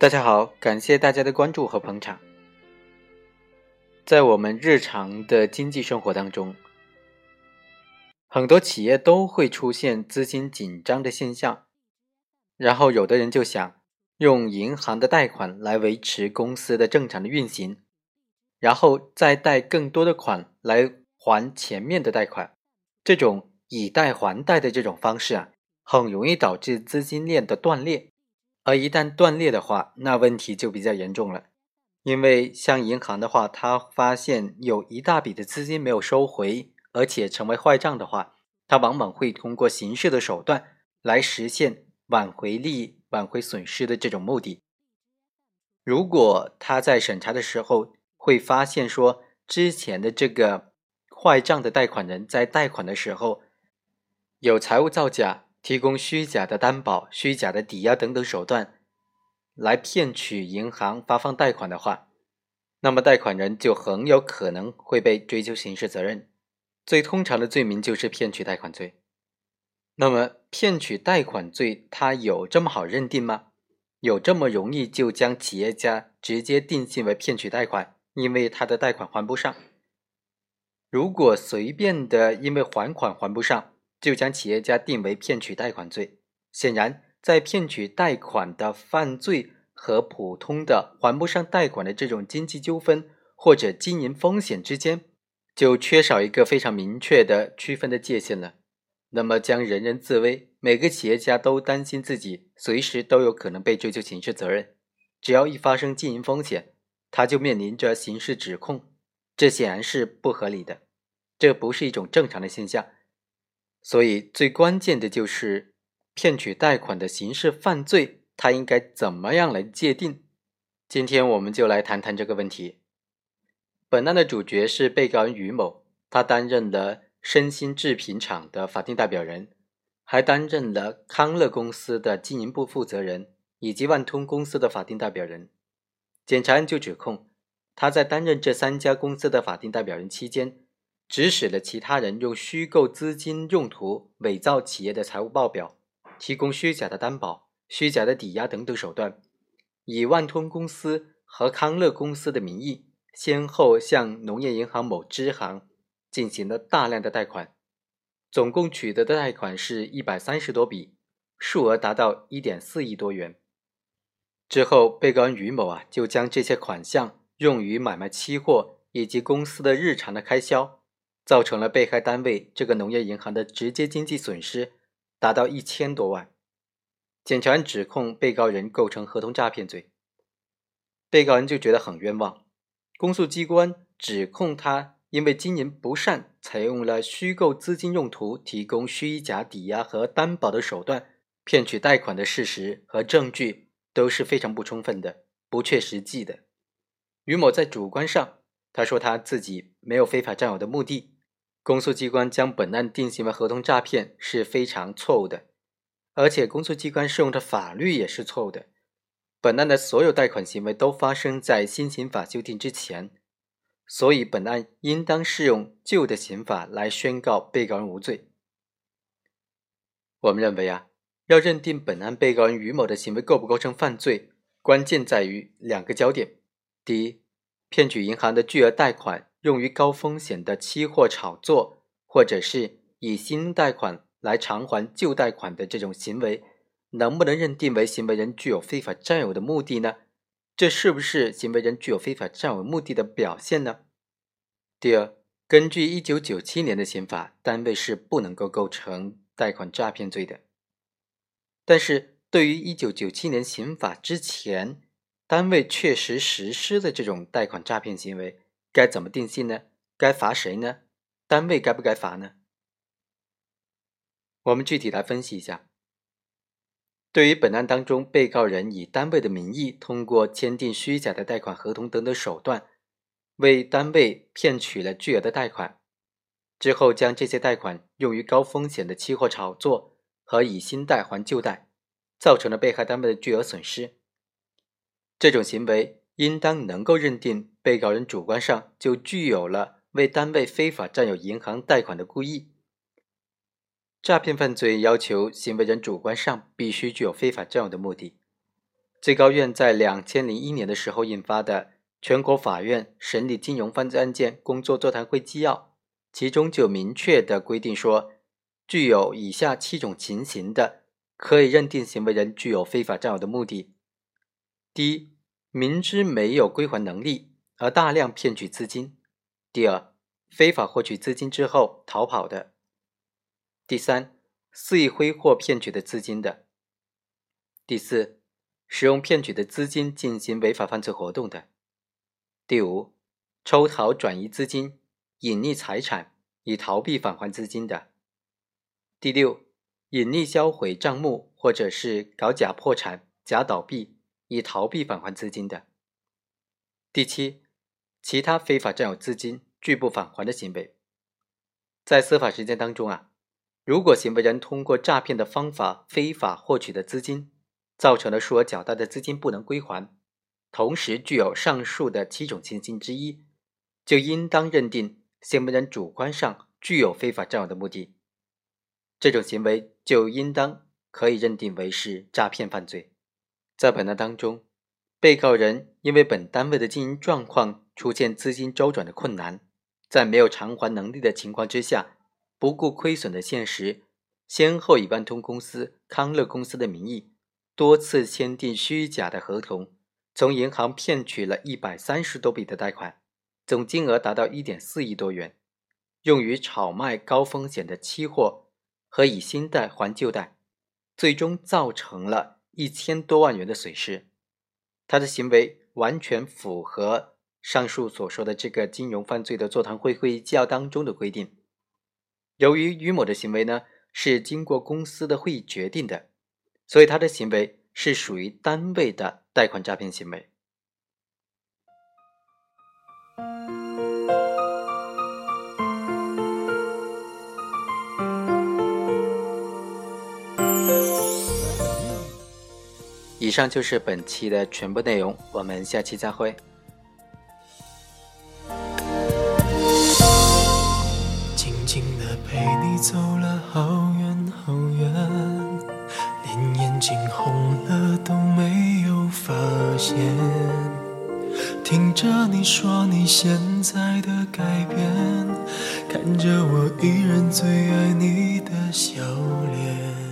大家好，感谢大家的关注和捧场。在我们日常的经济生活当中，很多企业都会出现资金紧张的现象，然后有的人就想用银行的贷款来维持公司的正常的运行，然后再贷更多的款来还前面的贷款。这种以贷还贷的这种方式啊，很容易导致资金链的断裂。而一旦断裂的话，那问题就比较严重了。因为像银行的话，它发现有一大笔的资金没有收回，而且成为坏账的话，它往往会通过刑事的手段来实现挽回利益、挽回损失的这种目的。如果他在审查的时候会发现说，之前的这个坏账的贷款人在贷款的时候有财务造假。提供虚假的担保、虚假的抵押等等手段，来骗取银行发放贷款的话，那么贷款人就很有可能会被追究刑事责任。最通常的罪名就是骗取贷款罪。那么骗取贷款罪，它有这么好认定吗？有这么容易就将企业家直接定性为骗取贷款，因为他的贷款还不上？如果随便的因为还款还不上？就将企业家定为骗取贷款罪。显然，在骗取贷款的犯罪和普通的还不上贷款的这种经济纠纷或者经营风险之间，就缺少一个非常明确的区分的界限了。那么，将人人自危，每个企业家都担心自己随时都有可能被追究刑事责任。只要一发生经营风险，他就面临着刑事指控，这显然是不合理的，这不是一种正常的现象。所以，最关键的就是骗取贷款的刑事犯罪，它应该怎么样来界定？今天我们就来谈谈这个问题。本案的主角是被告人于某，他担任了身心制品厂的法定代表人，还担任了康乐公司的经营部负责人以及万通公司的法定代表人。检察院就指控他在担任这三家公司的法定代表人期间。指使了其他人用虚构资金用途、伪造企业的财务报表、提供虚假的担保、虚假的抵押等等手段，以万通公司和康乐公司的名义，先后向农业银行某支行进行了大量的贷款，总共取得的贷款是一百三十多笔，数额达到一点四亿多元。之后，被告人于某啊，就将这些款项用于买卖期货以及公司的日常的开销。造成了被害单位这个农业银行的直接经济损失达到一千多万。检察院指控被告人构成合同诈骗罪，被告人就觉得很冤枉。公诉机关指控他因为经营不善，采用了虚构资金用途、提供虚假抵押和担保的手段骗取贷款的事实和证据都是非常不充分的、不切实际的。于某在主观上，他说他自己没有非法占有的目的。公诉机关将本案定性为合同诈骗是非常错误的，而且公诉机关适用的法律也是错误的。本案的所有贷款行为都发生在新刑法修订之前，所以本案应当适用旧的刑法来宣告被告人无罪。我们认为啊，要认定本案被告人于某的行为构不构成犯罪，关键在于两个焦点：第一，骗取银行的巨额贷款。用于高风险的期货炒作，或者是以新贷款来偿还旧贷款的这种行为，能不能认定为行为人具有非法占有的目的呢？这是不是行为人具有非法占有目的的表现呢？第二，根据一九九七年的刑法，单位是不能够构成贷款诈骗罪的。但是对于一九九七年刑法之前，单位确实实施的这种贷款诈骗行为。该怎么定性呢？该罚谁呢？单位该不该罚呢？我们具体来分析一下。对于本案当中，被告人以单位的名义，通过签订虚假的贷款合同等等手段，为单位骗取了巨额的贷款，之后将这些贷款用于高风险的期货炒作和以新贷还旧贷，造成了被害单位的巨额损失。这种行为。应当能够认定被告人主观上就具有了为单位非法占有银行贷款的故意。诈骗犯罪要求行为人主观上必须具有非法占有的目的，最高院在两千零一年的时候印发的《全国法院审理金融犯罪案件工作座谈会纪要》，其中就明确的规定说，具有以下七种情形的，可以认定行为人具有非法占有的目的：第一，明知没有归还能力而大量骗取资金；第二，非法获取资金之后逃跑的；第三，肆意挥霍骗取的资金的；第四，使用骗取的资金进行违法犯罪活动的；第五，抽逃转移资金、隐匿财产以逃避返还资金的；第六，隐匿销毁账目或者是搞假破产、假倒闭以逃避返还资金的；第七，其他非法占有资金拒不返还的行为。在司法实践当中啊。如果行为人通过诈骗的方法非法获取的资金，造成了数额较大的资金不能归还，同时具有上述的七种情形之一，就应当认定行为人主观上具有非法占有的目的，这种行为就应当可以认定为是诈骗犯罪。在本案当中，被告人因为本单位的经营状况出现资金周转的困难，在没有偿还能力的情况之下。不顾亏损的现实，先后以万通公司、康乐公司的名义，多次签订虚假的合同，从银行骗取了一百三十多笔的贷款，总金额达到一点四亿多元，用于炒卖高风险的期货和以新贷还旧贷，最终造成了一千多万元的损失。他的行为完全符合上述所说的这个金融犯罪的座谈会会议纪要当中的规定。由于于某的行为呢是经过公司的会议决定的，所以他的行为是属于单位的贷款诈骗行为。以上就是本期的全部内容，我们下期再会。静静地陪你走了好远好远，连眼睛红了都没有发现。听着你说你现在的改变，看着我依然最爱你的笑脸。